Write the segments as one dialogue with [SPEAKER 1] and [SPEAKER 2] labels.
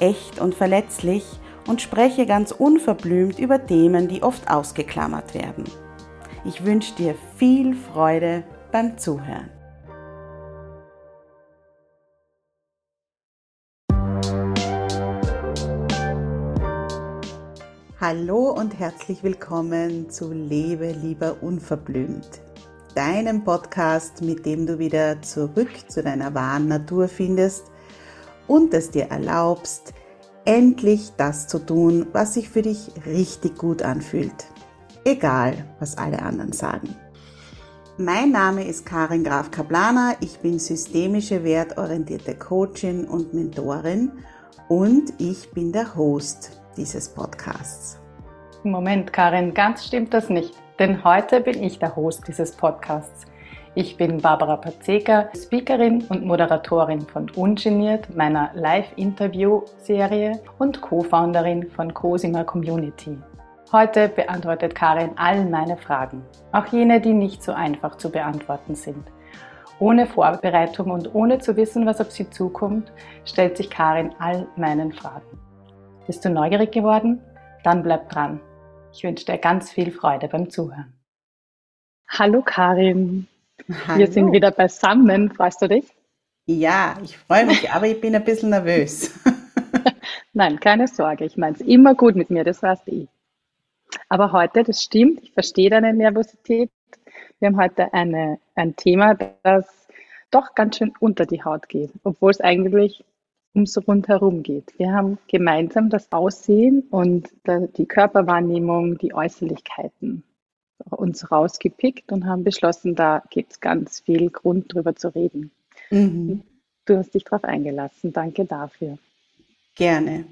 [SPEAKER 1] echt und verletzlich und spreche ganz unverblümt über Themen, die oft ausgeklammert werden. Ich wünsche dir viel Freude beim Zuhören. Hallo und herzlich willkommen zu Lebe lieber unverblümt, deinem Podcast, mit dem du wieder zurück zu deiner wahren Natur findest und es dir erlaubst, endlich das zu tun, was sich für dich richtig gut anfühlt. Egal, was alle anderen sagen. Mein Name ist Karin Graf Kaplaner. Ich bin systemische wertorientierte Coachin und Mentorin und ich bin der Host dieses Podcasts.
[SPEAKER 2] Moment, Karin, ganz stimmt das nicht, denn heute bin ich der Host dieses Podcasts. Ich bin Barbara Pazeka, Speakerin und Moderatorin von Ungeniert, meiner Live-Interview-Serie und Co-Founderin von Cosima Community. Heute beantwortet Karin all meine Fragen, auch jene, die nicht so einfach zu beantworten sind. Ohne Vorbereitung und ohne zu wissen, was auf sie zukommt, stellt sich Karin all meinen Fragen. Bist du neugierig geworden? Dann bleib dran. Ich wünsche dir ganz viel Freude beim Zuhören. Hallo Karin. Hallo. Wir sind wieder beisammen. Freust du dich?
[SPEAKER 1] Ja, ich freue mich, aber ich bin ein bisschen nervös.
[SPEAKER 2] Nein, keine Sorge. Ich meine es immer gut mit mir, das weißt du. Aber heute, das stimmt, ich verstehe deine Nervosität. Wir haben heute eine, ein Thema, das doch ganz schön unter die Haut geht, obwohl es eigentlich ums Rundherum geht. Wir haben gemeinsam das Aussehen und die Körperwahrnehmung, die Äußerlichkeiten uns rausgepickt und haben beschlossen, da gibt es ganz viel Grund drüber zu reden. Mhm. Du hast dich darauf eingelassen. Danke dafür.
[SPEAKER 1] Gerne.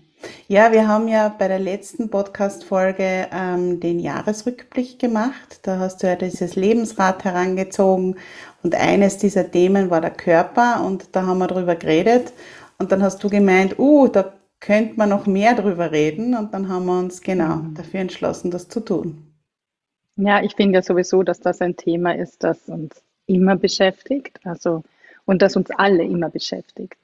[SPEAKER 1] Ja, wir haben ja bei der letzten Podcast-Folge ähm, den Jahresrückblick gemacht. Da hast du ja dieses Lebensrad herangezogen und eines dieser Themen war der Körper und da haben wir drüber geredet. Und dann hast du gemeint, uh, da könnte man noch mehr drüber reden und dann haben wir uns genau mhm. dafür entschlossen, das zu tun.
[SPEAKER 2] Ja, ich finde ja sowieso, dass das ein Thema ist, das uns immer beschäftigt, also und das uns alle immer beschäftigt.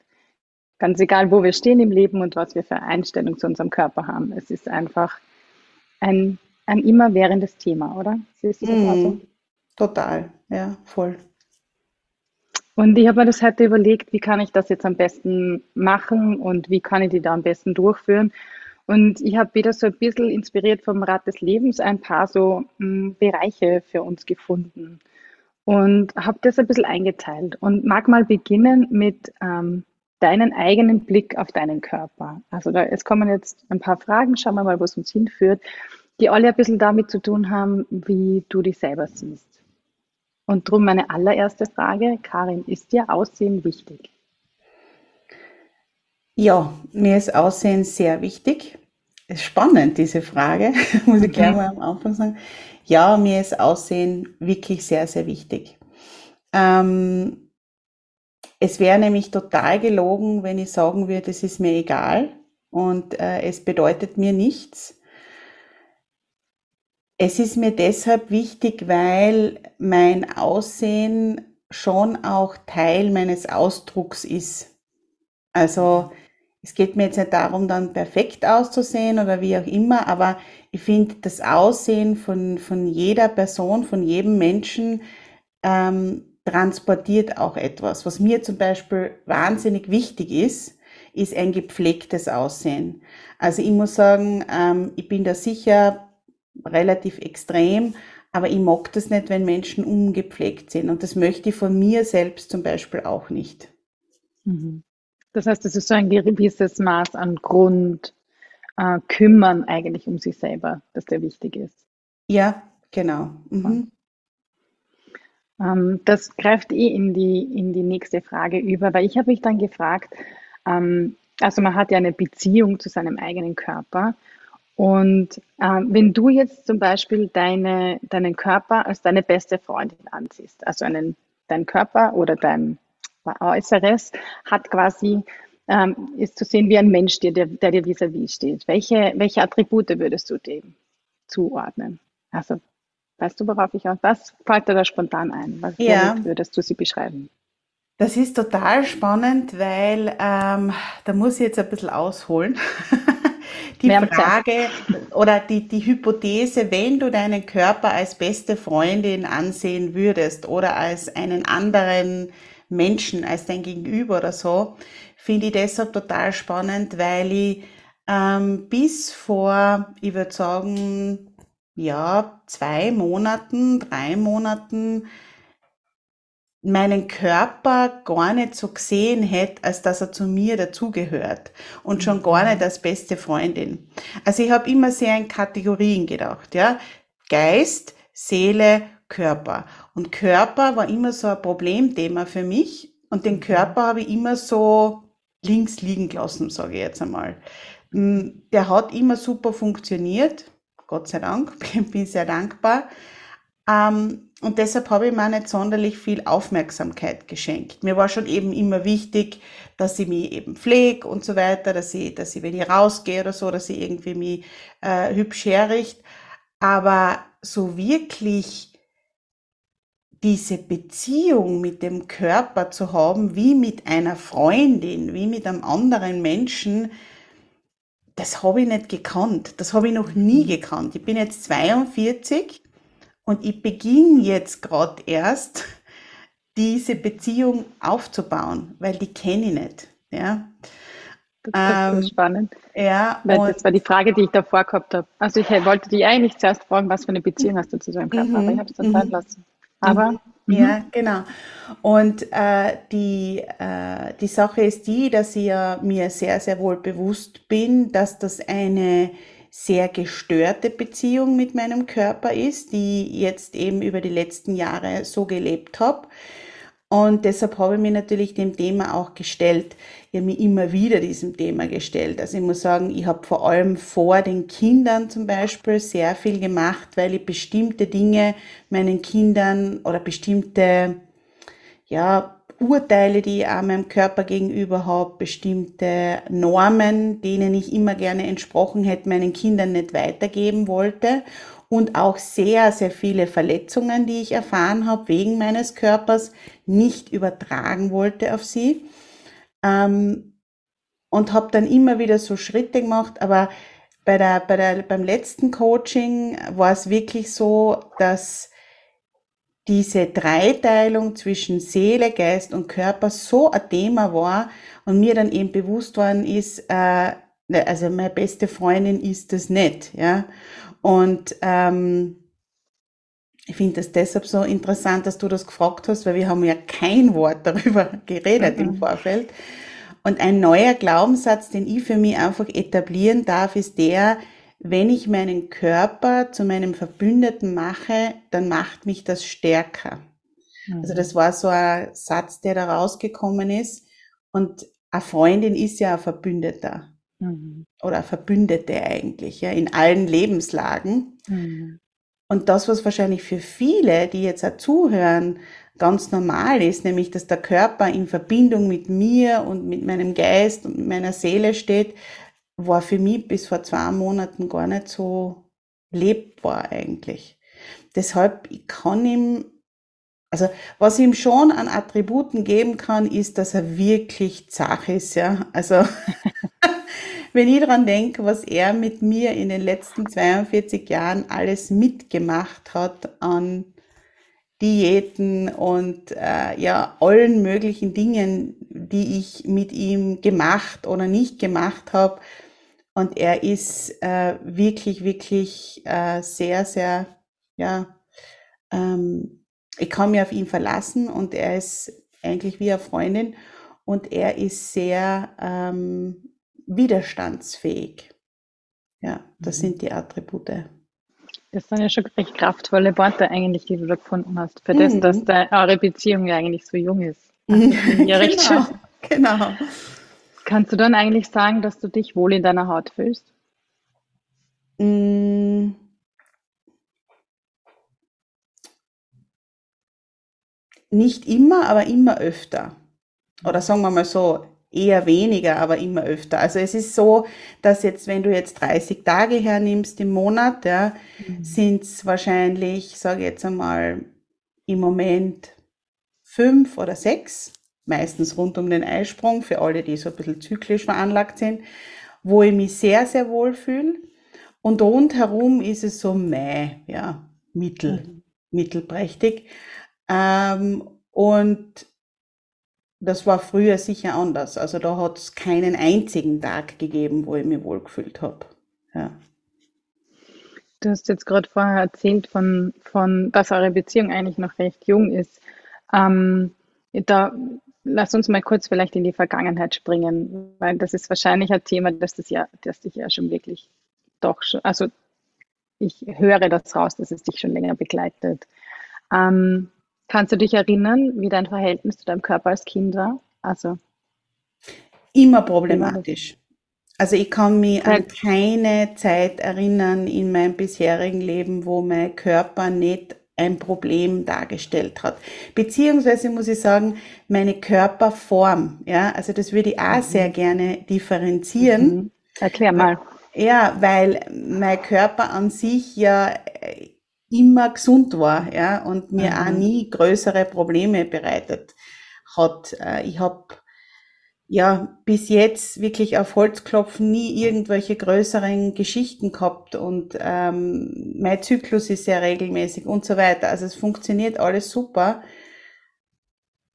[SPEAKER 2] Ganz egal, wo wir stehen im Leben und was wir für Einstellung zu unserem Körper haben. Es ist einfach ein, ein immerwährendes Thema, oder?
[SPEAKER 1] Siehst du das mm, also? Total, ja, voll.
[SPEAKER 2] Und ich habe mir das heute überlegt, wie kann ich das jetzt am besten machen und wie kann ich die da am besten durchführen. Und ich habe wieder so ein bisschen inspiriert vom Rat des Lebens ein paar so mh, hm, Bereiche für uns gefunden und habe das ein bisschen eingeteilt und mag mal beginnen mit ähm, deinen eigenen Blick auf deinen Körper. Also da, es kommen jetzt ein paar Fragen, schauen wir mal, wo es uns hinführt, die alle ein bisschen damit zu tun haben, wie du dich selber siehst. Und darum meine allererste Frage, Karin, ist dir Aussehen wichtig?
[SPEAKER 1] Ja, mir ist Aussehen sehr wichtig ist spannend, diese Frage, muss ich gleich mal am Anfang sagen. Ja, mir ist Aussehen wirklich sehr, sehr wichtig. Ähm, es wäre nämlich total gelogen, wenn ich sagen würde, es ist mir egal und äh, es bedeutet mir nichts. Es ist mir deshalb wichtig, weil mein Aussehen schon auch Teil meines Ausdrucks ist. Also es geht mir jetzt nicht darum, dann perfekt auszusehen oder wie auch immer, aber ich finde, das Aussehen von, von jeder Person, von jedem Menschen ähm, transportiert auch etwas. Was mir zum Beispiel wahnsinnig wichtig ist, ist ein gepflegtes Aussehen. Also ich muss sagen, ähm, ich bin da sicher relativ extrem, aber ich mag das nicht, wenn Menschen ungepflegt sind. Und das möchte ich von mir selbst zum Beispiel auch nicht.
[SPEAKER 2] Mhm. Das heißt, es ist so ein gewisses Maß an Grund, äh, kümmern eigentlich um sich selber, dass der wichtig ist.
[SPEAKER 1] Ja, genau. Mhm.
[SPEAKER 2] Ähm, das greift eh in die, in die nächste Frage über, weil ich habe mich dann gefragt, ähm, also man hat ja eine Beziehung zu seinem eigenen Körper und ähm, wenn du jetzt zum Beispiel deine, deinen Körper als deine beste Freundin ansiehst, also einen, dein Körper oder dein Äußeres hat quasi, ähm, ist zu sehen wie ein Mensch, der, der dir vis-à-vis steht. Welche, welche Attribute würdest du dem zuordnen? Also, weißt du, worauf ich aus? Was fällt dir da spontan ein? Was ja. würdest du sie beschreiben?
[SPEAKER 1] Das ist total spannend, weil ähm, da muss ich jetzt ein bisschen ausholen. die Frage oder die, die Hypothese, wenn du deinen Körper als beste Freundin ansehen würdest oder als einen anderen Menschen, als dein Gegenüber oder so, finde ich deshalb total spannend, weil ich ähm, bis vor, ich würde sagen, ja, zwei Monaten, drei Monaten meinen Körper gar nicht so gesehen hätte, als dass er zu mir dazugehört und schon gar nicht als beste Freundin. Also ich habe immer sehr in Kategorien gedacht, ja. Geist, Seele, Körper. Und Körper war immer so ein Problemthema für mich und den Körper habe ich immer so links liegen gelassen, sage ich jetzt einmal. Hm, der hat immer super funktioniert, Gott sei Dank, bin sehr dankbar. Ähm, und deshalb habe ich mir nicht sonderlich viel Aufmerksamkeit geschenkt. Mir war schon eben immer wichtig, dass ich mich eben pflege und so weiter, dass ich, dass ich, wenn ich rausgehe oder so, dass ich irgendwie mich äh, hübsch herrichte. Aber so wirklich diese Beziehung mit dem Körper zu haben, wie mit einer Freundin, wie mit einem anderen Menschen, das habe ich nicht gekannt. Das habe ich noch nie gekannt. Ich bin jetzt 42 und ich beginne jetzt gerade erst, diese Beziehung aufzubauen, weil die kenne ich nicht. Ja.
[SPEAKER 2] Das ist ähm, spannend. Ja, weil das war die Frage, die ich davor gehabt habe. Also ich wollte dich eigentlich zuerst fragen, was für eine Beziehung hast du zu deinem Körper, aber ich habe es dann sein lassen. Aber mhm.
[SPEAKER 1] Ja, mhm. genau. Und äh, die, äh, die Sache ist die, dass ich ja mir sehr, sehr wohl bewusst bin, dass das eine sehr gestörte Beziehung mit meinem Körper ist, die ich jetzt eben über die letzten Jahre so gelebt habe. Und deshalb habe ich mich natürlich dem Thema auch gestellt. Ich habe mich immer wieder diesem Thema gestellt. Also ich muss sagen, ich habe vor allem vor den Kindern zum Beispiel sehr viel gemacht, weil ich bestimmte Dinge meinen Kindern oder bestimmte, ja, Urteile, die ich auch meinem Körper gegenüber habe, bestimmte Normen, denen ich immer gerne entsprochen hätte, meinen Kindern nicht weitergeben wollte und auch sehr, sehr viele Verletzungen, die ich erfahren habe wegen meines Körpers, nicht übertragen wollte auf sie. Ähm, und habe dann immer wieder so Schritte gemacht, aber bei der, bei der, beim letzten Coaching war es wirklich so, dass diese Dreiteilung zwischen Seele, Geist und Körper so ein Thema war und mir dann eben bewusst worden ist, äh, ne, also meine beste Freundin ist das nicht, ja. Und ähm, ich finde das deshalb so interessant, dass du das gefragt hast, weil wir haben ja kein Wort darüber geredet mhm. im Vorfeld. Und ein neuer Glaubenssatz, den ich für mich einfach etablieren darf, ist der, wenn ich meinen Körper zu meinem Verbündeten mache, dann macht mich das stärker. Mhm. Also das war so ein Satz, der da rausgekommen ist. Und eine Freundin ist ja ein Verbündeter. Mhm. Oder Verbündete eigentlich, ja, in allen Lebenslagen. Mhm. Und das, was wahrscheinlich für viele, die jetzt auch zuhören, ganz normal ist, nämlich dass der Körper in Verbindung mit mir und mit meinem Geist und meiner Seele steht, war für mich bis vor zwei Monaten gar nicht so lebbar eigentlich. Deshalb ich kann ihm, also was ihm schon an Attributen geben kann, ist, dass er wirklich zach ist, ja. Also wenn ich dran denke, was er mit mir in den letzten 42 Jahren alles mitgemacht hat an Diäten und äh, ja allen möglichen Dingen, die ich mit ihm gemacht oder nicht gemacht habe, Und er ist äh, wirklich, wirklich äh, sehr, sehr, ja, ähm, ich kann mich auf ihn verlassen und er ist eigentlich wie eine Freundin. Und er ist sehr ähm, widerstandsfähig. Ja, das mhm. sind die Attribute.
[SPEAKER 2] Das sind ja schon recht kraftvolle Worte eigentlich, die du da gefunden hast, für das, mhm. dass de, eure Beziehung ja eigentlich so jung ist. Also, ja recht genau, schön. Genau. Kannst du dann eigentlich sagen, dass du dich wohl in deiner Haut fühlst?
[SPEAKER 1] Mm. Nicht immer, aber immer öfter. Oder sagen wir mal so, eher weniger, aber immer öfter. Also es ist so, dass jetzt, wenn du jetzt 30 Tage hernimmst im Monat, ja, mhm. sind es wahrscheinlich, sage ich jetzt einmal, im Moment fünf oder sechs, meistens rund um den Eisprung, für alle, die so ein bisschen zyklisch veranlagt sind, wo ich mich sehr, sehr wohl fühle. Und rundherum ist es so Mai, ja, mittel, mhm. mittelprächtig. Ähm, und das war früher sicher anders. Also da hat es keinen einzigen Tag gegeben, wo ich mich wohlgefühlt habe. Ja.
[SPEAKER 2] Du hast jetzt gerade vorher erzählt, von, von, dass eure Beziehung eigentlich noch recht jung ist. Ähm, da lass uns mal kurz vielleicht in die Vergangenheit springen, weil das ist wahrscheinlich ein Thema, das, das, ja, das dich ja schon wirklich doch schon, also ich höre das raus, dass es dich schon länger begleitet. Ähm, Kannst du dich erinnern, wie dein Verhältnis zu deinem Körper als Kind war? Also
[SPEAKER 1] immer problematisch. Also ich kann mich an keine Zeit erinnern in meinem bisherigen Leben, wo mein Körper nicht ein Problem dargestellt hat. Beziehungsweise muss ich sagen, meine Körperform, ja, also das würde ich auch mhm. sehr gerne differenzieren. Mhm.
[SPEAKER 2] Erklär mal.
[SPEAKER 1] Ja, weil mein Körper an sich ja immer gesund war, ja, und mir mhm. auch nie größere Probleme bereitet hat. Äh, ich habe ja bis jetzt wirklich auf Holzklopfen nie irgendwelche größeren Geschichten gehabt und ähm, mein Zyklus ist sehr regelmäßig und so weiter. Also es funktioniert alles super.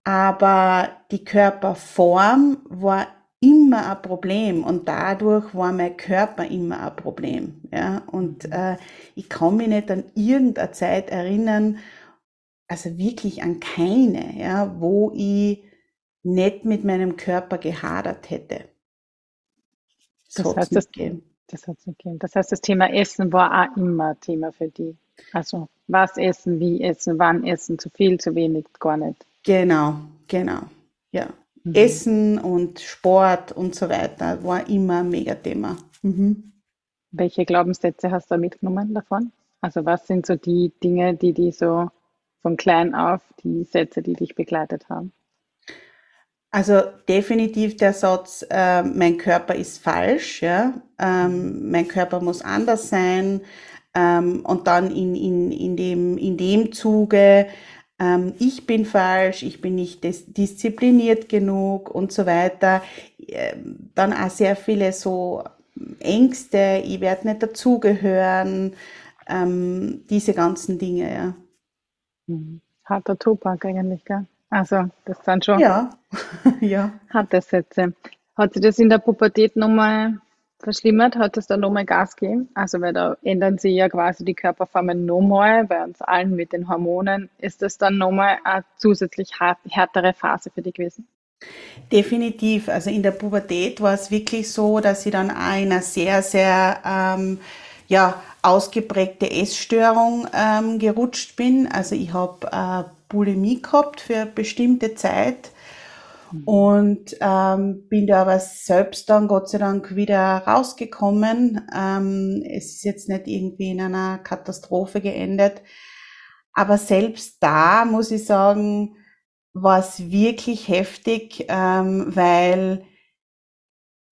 [SPEAKER 1] Aber die Körperform war immer ein Problem und dadurch war mein Körper immer ein Problem. Ja? Und äh, ich kann mich nicht an irgendeine Zeit erinnern, also wirklich an keine, ja, wo ich nicht mit meinem Körper gehadert hätte.
[SPEAKER 2] Das, das heißt, das, das, hat's gegeben. das heißt, das Thema Essen war auch immer Thema für die. Also was essen, wie essen, wann essen, zu viel, zu wenig, gar nicht.
[SPEAKER 1] Genau, genau, ja. Mhm. Essen und Sport und so weiter war immer ein Megathema. Mhm.
[SPEAKER 2] Welche Glaubenssätze hast du mitgenommen davon? Also was sind so die Dinge, die die so von klein auf, die Sätze, die dich begleitet haben?
[SPEAKER 1] Also definitiv der Satz, äh, mein Körper ist falsch, ja? Ähm, mein Körper muss anders sein. Ähm, und dann in, in, in, dem, in dem Zuge ähm, ich bin falsch, ich bin nicht diszipliniert genug und so weiter. Ähm, dann auch sehr viele so Ängste, ich werde nicht dazugehören, ähm, diese ganzen Dinge, ja.
[SPEAKER 2] Mhm. Harter Tobak eigentlich, gell? Also, das sind schon
[SPEAKER 1] ja. ja.
[SPEAKER 2] harte Sätze. Hat sich das in der Pubertät nochmal verschlimmert, hat es da nochmal Gas gegeben. Also weil da ändern sich ja quasi die Körperformen nochmal, bei uns allen mit den Hormonen. Ist das dann nochmal eine zusätzlich härtere Phase für dich gewesen?
[SPEAKER 1] Definitiv. Also in der Pubertät war es wirklich so, dass ich dann einer sehr, sehr ähm, ja, ausgeprägte Essstörung ähm, gerutscht bin. Also ich habe äh, Bulimie gehabt für bestimmte Zeit. Und ähm, bin da aber selbst dann Gott sei Dank wieder rausgekommen. Ähm, es ist jetzt nicht irgendwie in einer Katastrophe geendet. Aber selbst da muss ich sagen, war es wirklich heftig, ähm, weil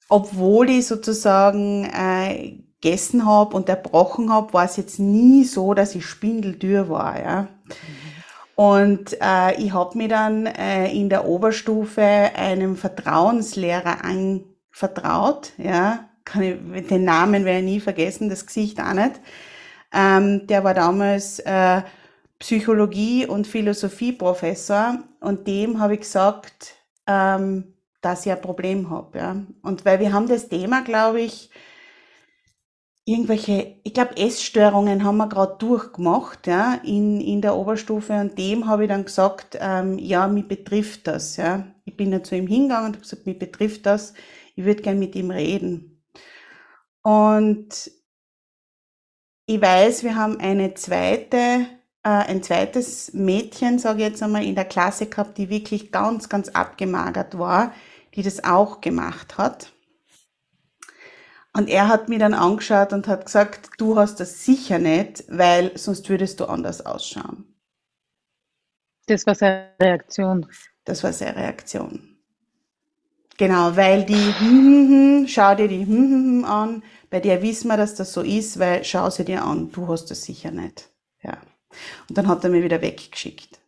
[SPEAKER 1] obwohl ich sozusagen äh, gegessen habe und erbrochen habe, war es jetzt nie so, dass ich spindeldür war. Ja. Mhm. Und äh, ich habe mich dann äh, in der Oberstufe einem Vertrauenslehrer anvertraut. Ja, kann ich, den Namen werde ich nie vergessen, das Gesicht auch nicht. Ähm, der war damals äh, Psychologie- und Philosophieprofessor und dem habe ich gesagt, ähm, dass ich ein Problem habe. Ja. Und weil wir haben das Thema, glaube ich, irgendwelche, ich glaube, Essstörungen haben wir gerade durchgemacht, ja, in, in der Oberstufe. Und dem habe ich dann gesagt, ähm, ja, mich betrifft das, ja. Ich bin ja zu ihm hingegangen und habe gesagt, mich betrifft das, ich würde gern mit ihm reden. Und ich weiß, wir haben eine zweite, äh, ein zweites Mädchen, sage ich jetzt einmal, in der Klasse gehabt, die wirklich ganz, ganz abgemagert war, die das auch gemacht hat. Und er hat mir dann angeschaut und hat gesagt, du hast das sicher nicht, weil sonst würdest du anders ausschauen.
[SPEAKER 2] Das war seine Reaktion.
[SPEAKER 1] Das war seine Reaktion. Genau, weil die, hm, hm, hm, schau dir die hm, hm, hm an, bei der wissen wir, dass das so ist, weil schau sie dir an, du hast das sicher nicht. Ja. Und dann hat er mir wieder weggeschickt.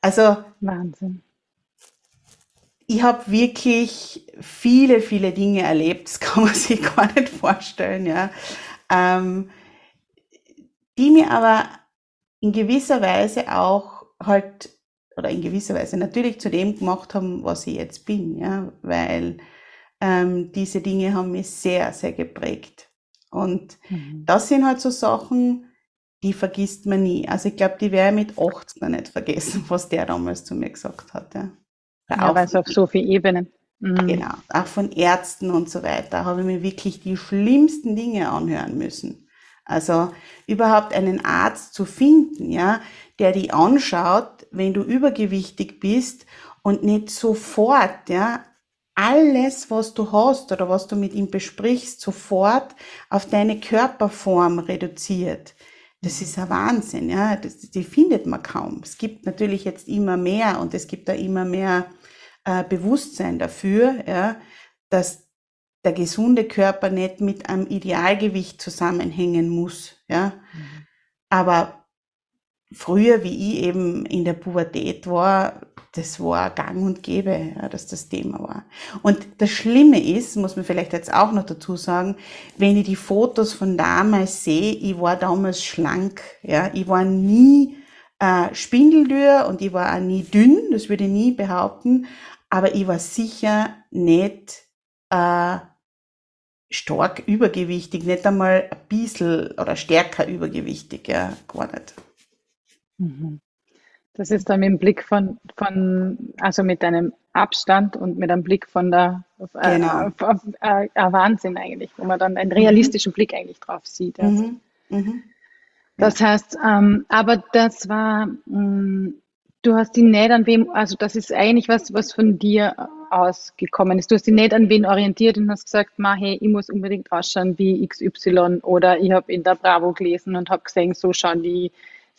[SPEAKER 1] Also.
[SPEAKER 2] Wahnsinn
[SPEAKER 1] ich habe wirklich viele, viele Dinge erlebt, das kann man sich gar nicht vorstellen, ja, ähm, die mir aber in gewisser Weise auch halt, oder in gewisser Weise natürlich zu dem gemacht haben, was ich jetzt bin, ja, weil ähm, diese Dinge haben mich sehr, sehr geprägt. Und mhm. das sind halt so Sachen, die vergisst man nie. Also ich glaube, die ich mit 80 noch nicht vergessen, was der damals zu mir gesagt hat. Ja.
[SPEAKER 2] Ja, weil es auf so vielen Ebenen.
[SPEAKER 1] Mhm. Genau, auch von Ärzten und so weiter habe ich mir wirklich die schlimmsten Dinge anhören müssen. Also überhaupt einen Arzt zu finden, ja, der die anschaut, wenn du übergewichtig bist und nicht sofort, ja, alles, was du hast oder was du mit ihm besprichst, sofort auf deine Körperform reduziert. Das ist ein Wahnsinn, ja. Das, die findet man kaum. Es gibt natürlich jetzt immer mehr und es gibt da immer mehr äh, Bewusstsein dafür, ja, dass der gesunde Körper nicht mit einem Idealgewicht zusammenhängen muss, ja. Mhm. Aber früher, wie ich eben in der Pubertät war, das war gang und gäbe, ja, dass das Thema war. Und das Schlimme ist, muss man vielleicht jetzt auch noch dazu sagen, wenn ich die Fotos von damals sehe, ich war damals schlank, ja, ich war nie äh, spindeldürr und ich war auch nie dünn, das würde ich nie behaupten, aber ich war sicher nicht äh, stark übergewichtig, nicht einmal ein bisschen oder stärker übergewichtig, ja, gar nicht.
[SPEAKER 2] Mhm. Das ist dann mit dem Blick von, von also mit einem Abstand und mit einem Blick von der äh, genau. äh, äh, Wahnsinn eigentlich, wo man dann einen realistischen mhm. Blick eigentlich drauf sieht. Also. Mhm. Mhm. Das ja. heißt, ähm, aber das war, mh, mm, du hast die nicht an wem, also das ist eigentlich was, was von dir ausgekommen ist. Du hast dich nicht an wen orientiert und hast gesagt, ma, hey, ich muss unbedingt ausschauen wie XY oder ich habe in der Bravo gelesen und habe gesehen, so schauen die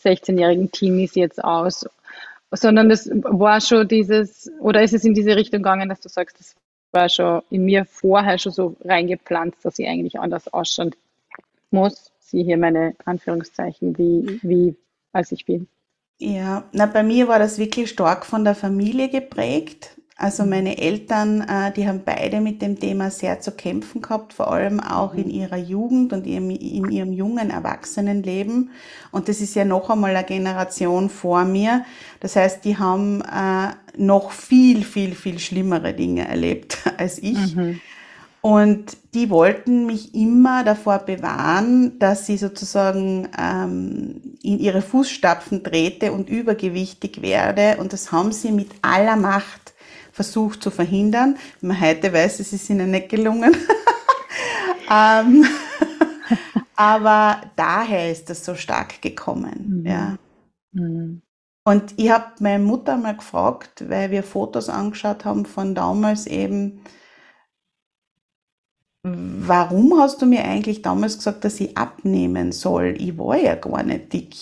[SPEAKER 2] 16-jährigen Teenies jetzt aus, sondern das war schon dieses, oder ist es in diese Richtung gegangen, dass du sagst, das war schon in mir vorher schon so reingepflanzt, dass ich eigentlich anders ausschauen muss. Sieh hier meine Anführungszeichen, wie, wie als ich bin.
[SPEAKER 1] Ja, na, bei mir war das wirklich stark von der Familie geprägt. Also meine Eltern, äh, die haben beide mit dem Thema sehr zu kämpfen gehabt, vor allem auch in mhm. ihrer Jugend und in ihrem jungen Erwachsenenleben. Und das ist ja noch einmal eine Generation vor mir. Das heißt, die haben äh, noch viel, viel, viel schlimmere Dinge erlebt als ich. Mhm. Und die wollten mich immer davor bewahren, dass sie sozusagen ähm, in ihre Fußstapfen trete und übergewichtig werde. Und das haben sie mit aller Macht versucht zu verhindern. Wenn man heute weiß, es ist ihnen nicht gelungen. ähm, aber daher ist das so stark gekommen. Mhm. Ja. Mhm. Und ich habe meine Mutter mal gefragt, weil wir Fotos angeschaut haben von damals eben, warum hast du mir eigentlich damals gesagt, dass ich abnehmen soll? Ich war ja gar nicht dick.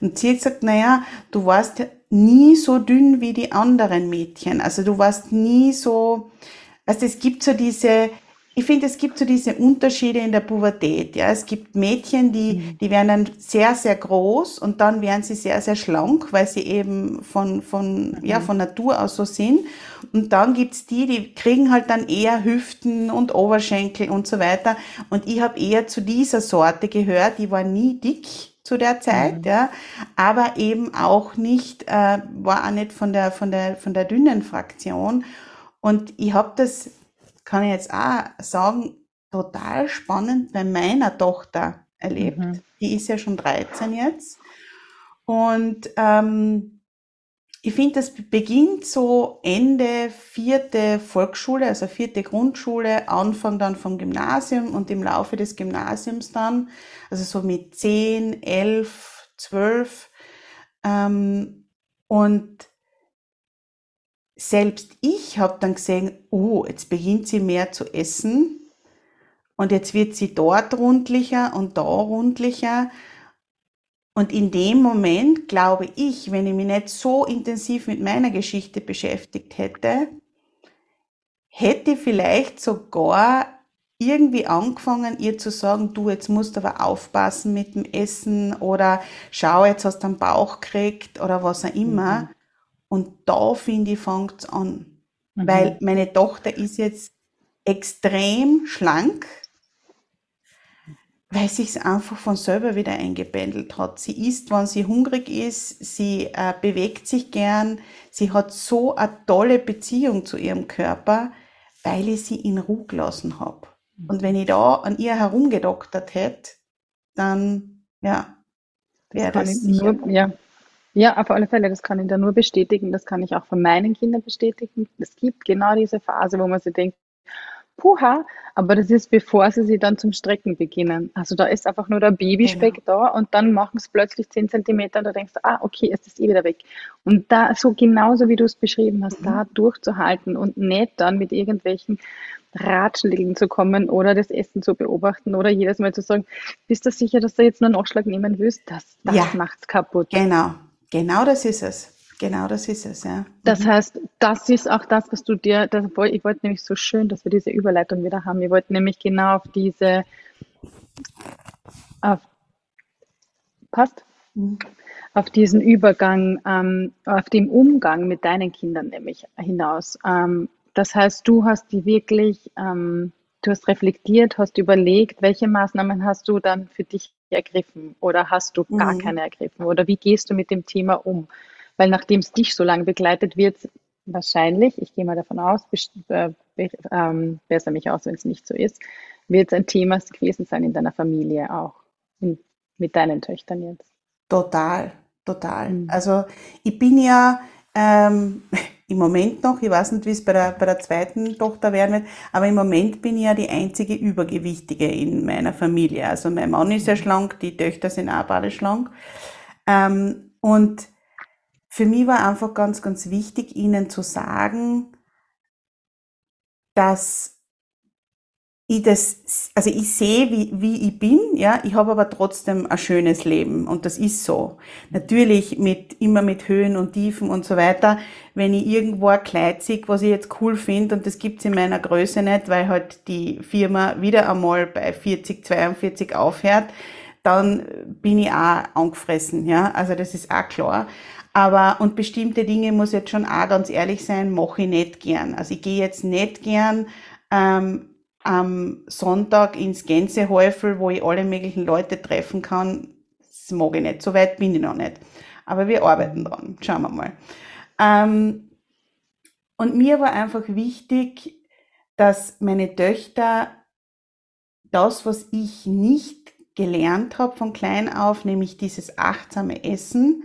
[SPEAKER 1] Und sie hat gesagt, naja, du warst nie so dünn wie die anderen Mädchen. Also du warst nie so, also es gibt so diese, ich finde, es gibt so diese Unterschiede in der Pubertät. Ja, es gibt Mädchen, die, mhm. die werden dann sehr, sehr groß und dann werden sie sehr, sehr schlank, weil sie eben von, von, mhm. ja, von Natur aus so sind. Und dann gibt's die, die kriegen halt dann eher Hüften und Oberschenkel und so weiter. Und ich habe eher zu dieser Sorte gehört, die war nie dick zu der Zeit, mhm. ja, aber eben auch nicht, äh, war auch nicht von der, von der, von der dünnen Fraktion. Und ich habe das, kann ich jetzt auch sagen, total spannend bei meiner Tochter erlebt. Mhm. Die ist ja schon 13 jetzt. Und ähm, ich finde, das beginnt so Ende vierte Volksschule, also vierte Grundschule, Anfang dann vom Gymnasium und im Laufe des Gymnasiums dann, also so mit 10, 11, 12. Ähm, und selbst ich habe dann gesehen, oh, jetzt beginnt sie mehr zu essen und jetzt wird sie dort rundlicher und da rundlicher. Und in dem Moment glaube ich, wenn ich mich nicht so intensiv mit meiner Geschichte beschäftigt hätte, hätte ich vielleicht sogar irgendwie angefangen, ihr zu sagen, du, jetzt musst du aber aufpassen mit dem Essen oder schau, jetzt hast du einen Bauch gekriegt oder was auch immer. Mhm. Und da, finde ich, fängt es an. Mhm. Weil meine Tochter ist jetzt extrem schlank weil sich einfach von selber wieder eingependelt hat. Sie isst, wenn sie hungrig ist, sie äh, bewegt sich gern, sie hat so eine tolle Beziehung zu ihrem Körper, weil ich sie in Ruhe gelassen habe. Und wenn ich da an ihr herumgedoktert hätte, dann, ja, wäre das, das sicher.
[SPEAKER 2] Nur, ja. ja, auf alle Fälle, das kann ich da nur bestätigen, das kann ich auch von meinen Kindern bestätigen. Es gibt genau diese Phase, wo man sich denkt, puha, aber das ist bevor sie sich dann zum Strecken beginnen. Also da ist einfach nur der Babyspeck genau. da und dann machen es plötzlich 10 Zentimeter und da denkst du, ah, okay, ist das eh wieder weg. Und da, so genauso wie du es beschrieben hast, mhm. da durchzuhalten und nicht dann mit irgendwelchen Ratschlägen zu kommen oder das Essen zu beobachten oder jedes Mal zu sagen, bist du sicher, dass du jetzt nur einen Nachschlag nehmen willst? Das, das ja. es kaputt.
[SPEAKER 1] Genau, genau das ist es. Genau, das ist es, ja.
[SPEAKER 2] Das mhm. heißt, das ist auch das, was du dir, das, ich wollte nämlich so schön, dass wir diese Überleitung wieder haben. Ich wollte nämlich genau auf diese, auf, passt? Mhm. Auf diesen Übergang, ähm, auf den Umgang mit deinen Kindern nämlich hinaus. Ähm, das heißt, du hast die wirklich, ähm, du hast reflektiert, hast überlegt, welche Maßnahmen hast du dann für dich ergriffen oder hast du gar mhm. keine ergriffen oder wie gehst du mit dem Thema um? Weil nachdem es dich so lange begleitet, wird es wahrscheinlich, ich gehe mal davon aus, äh, ähm, besser mich aus, wenn es nicht so ist, wird es ein Thema gewesen sein in deiner Familie auch, in, mit deinen Töchtern jetzt.
[SPEAKER 1] Total, total. Mhm. Also ich bin ja ähm, im Moment noch, ich weiß nicht, wie es bei der, bei der zweiten Tochter werden wird, aber im Moment bin ich ja die einzige Übergewichtige in meiner Familie. Also mein Mann ist ja schlank, die Töchter sind auch beide schlank. Ähm, und für mich war einfach ganz, ganz wichtig, ihnen zu sagen, dass ich das, also ich sehe, wie, wie ich bin, ja, ich habe aber trotzdem ein schönes Leben und das ist so. Natürlich mit, immer mit Höhen und Tiefen und so weiter. Wenn ich irgendwo ein Kleid sehe, was ich jetzt cool finde und das gibt's in meiner Größe nicht, weil halt die Firma wieder einmal bei 40, 42 aufhört, dann bin ich auch angefressen, ja, also das ist auch klar. Aber, und bestimmte Dinge muss jetzt schon auch ganz ehrlich sein, mache ich nicht gern. Also ich gehe jetzt nicht gern ähm, am Sonntag ins Gänsehäufel, wo ich alle möglichen Leute treffen kann. Das mag ich nicht. So weit bin ich noch nicht. Aber wir arbeiten dran. Schauen wir mal. Ähm, und mir war einfach wichtig, dass meine Töchter das, was ich nicht gelernt habe von klein auf, nämlich dieses achtsame Essen,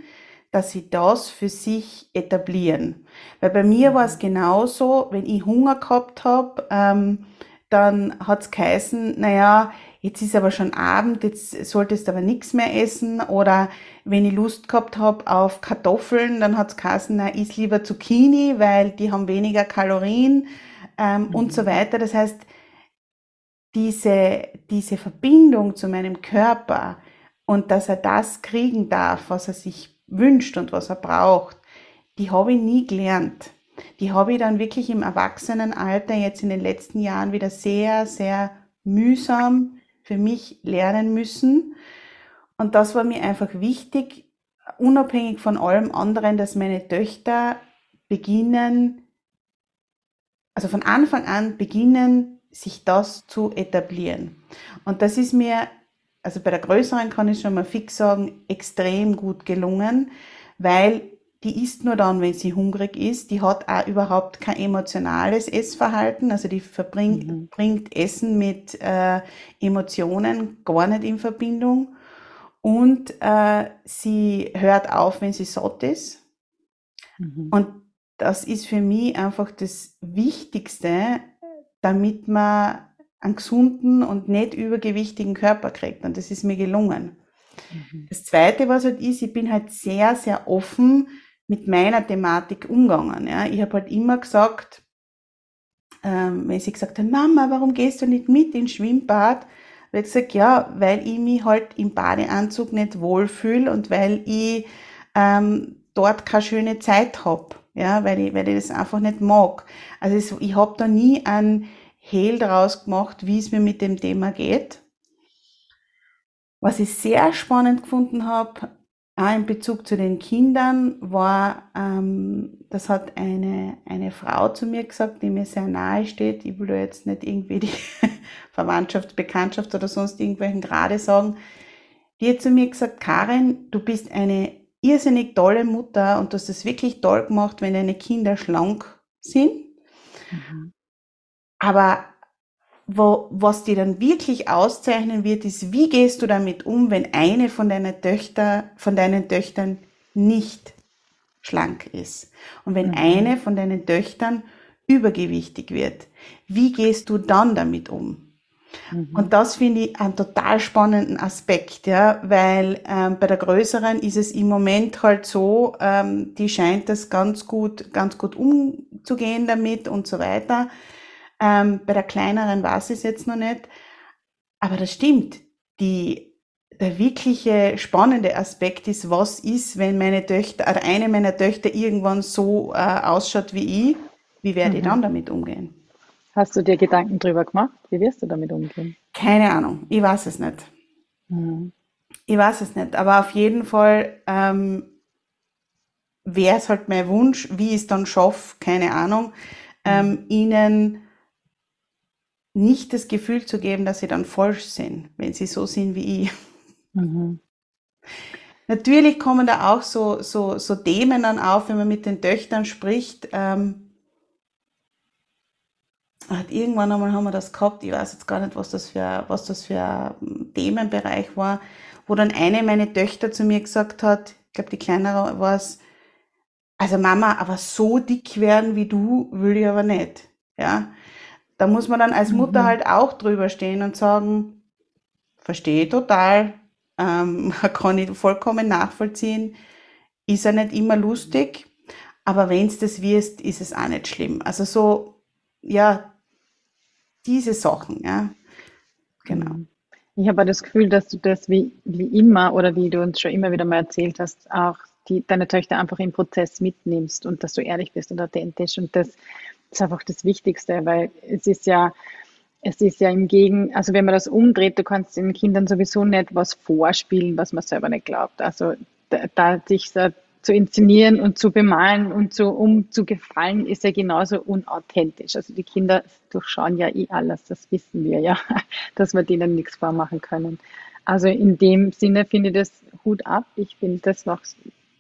[SPEAKER 1] dass sie das für sich etablieren. Weil bei mir war es genauso, wenn ich Hunger gehabt habe, ähm, dann hat's geheißen, naja, jetzt ist aber schon Abend, jetzt solltest du aber nichts mehr essen. Oder wenn ich Lust gehabt habe auf Kartoffeln, dann hat's geheißen, na, iss lieber Zucchini, weil die haben weniger Kalorien ähm, mhm. und so weiter. Das heißt, diese, diese Verbindung zu meinem Körper und dass er das kriegen darf, was er sich wünscht und was er braucht, die habe ich nie gelernt. Die habe ich dann wirklich im Erwachsenenalter jetzt in den letzten Jahren wieder sehr, sehr mühsam für mich lernen müssen. Und das war mir einfach wichtig, unabhängig von allem anderen, dass meine Töchter beginnen, also von Anfang an beginnen, sich das zu etablieren. Und das ist mir also bei der größeren kann ich schon mal fix sagen, extrem gut gelungen, weil die isst nur dann, wenn sie hungrig ist. Die hat auch überhaupt kein emotionales Essverhalten. Also die verbringt mhm. bringt Essen mit äh, Emotionen gar nicht in Verbindung. Und äh, sie hört auf, wenn sie satt ist. Mhm. Und das ist für mich einfach das Wichtigste, damit man einen gesunden und nicht übergewichtigen Körper kriegt. Und das ist mir gelungen. Mhm. Das Zweite, was halt ist, ich bin halt sehr, sehr offen mit meiner Thematik umgegangen. Ja. Ich habe halt immer gesagt, ähm, wenn sie gesagt haben, Mama, warum gehst du nicht mit ins Schwimmbad? Habe ich gesagt, ja, weil ich mich halt im Badeanzug nicht wohlfühle und weil ich ähm, dort keine schöne Zeit hab, ja, weil ich, weil ich das einfach nicht mag. Also es, ich habe da nie einen Hehl draus gemacht, wie es mir mit dem Thema geht. Was ich sehr spannend gefunden habe, auch in Bezug zu den Kindern war, ähm, das hat eine, eine Frau zu mir gesagt, die mir sehr nahe steht. Ich will da jetzt nicht irgendwie die Verwandtschaft, Bekanntschaft oder sonst irgendwelchen Grade sagen. Die hat zu mir gesagt, Karin, du bist eine irrsinnig tolle Mutter und du hast es wirklich toll gemacht, wenn deine Kinder schlank sind. Mhm. Aber wo, was dir dann wirklich auszeichnen wird, ist, wie gehst du damit um, wenn eine von deinen Töchter, von deinen Töchtern nicht schlank ist. Und wenn mhm. eine von deinen Töchtern übergewichtig wird, wie gehst du dann damit um? Mhm. Und das finde ich einen total spannenden Aspekt, ja, weil ähm, bei der größeren ist es im Moment halt so, ähm, die scheint das ganz gut, ganz gut umzugehen damit und so weiter. Ähm, bei der kleineren weiß ich es jetzt noch nicht. Aber das stimmt. Die, der wirkliche spannende Aspekt ist, was ist, wenn meine Töchter, oder eine meiner Töchter irgendwann so äh, ausschaut wie ich, wie werde mhm. ich dann damit umgehen?
[SPEAKER 2] Hast du dir Gedanken drüber gemacht? Wie wirst du damit umgehen?
[SPEAKER 1] Keine Ahnung, ich weiß es nicht. Mhm. Ich weiß es nicht, aber auf jeden Fall ähm, wäre es halt mein Wunsch, wie ich es dann schaffe, keine Ahnung, ähm, mhm. ihnen nicht das Gefühl zu geben, dass sie dann falsch sind, wenn sie so sind wie ich. Mhm. Natürlich kommen da auch so, so, so Themen dann auf, wenn man mit den Töchtern spricht. Ähm, hat irgendwann einmal haben wir das gehabt, ich weiß jetzt gar nicht, was das für, was das für ein Themenbereich war, wo dann eine meiner Töchter zu mir gesagt hat, ich glaube die kleinere war es, also Mama, aber so dick werden wie du will ich aber nicht. Ja, da muss man dann als Mutter mhm. halt auch drüber stehen und sagen, verstehe total, ähm, kann ich vollkommen nachvollziehen, ist ja nicht immer lustig, aber wenn es das wirst, ist es auch nicht schlimm. Also so, ja, diese Sachen, ja, genau. Mhm.
[SPEAKER 2] Ich habe das Gefühl, dass du das wie, wie immer oder wie du uns schon immer wieder mal erzählt hast, auch die, deine Töchter einfach im Prozess mitnimmst und dass du ehrlich bist und authentisch und das ist einfach das Wichtigste, weil es ist ja, es ist ja im Gegen, also wenn man das umdreht, du kannst den Kindern sowieso nicht was vorspielen, was man selber nicht glaubt. Also da, da sich so zu inszenieren und zu bemalen und zu, um zu gefallen, ist ja genauso unauthentisch. Also die Kinder durchschauen ja eh alles, das wissen wir ja, dass wir denen nichts vormachen können. Also in dem Sinne finde ich das Hut ab. Ich finde das noch,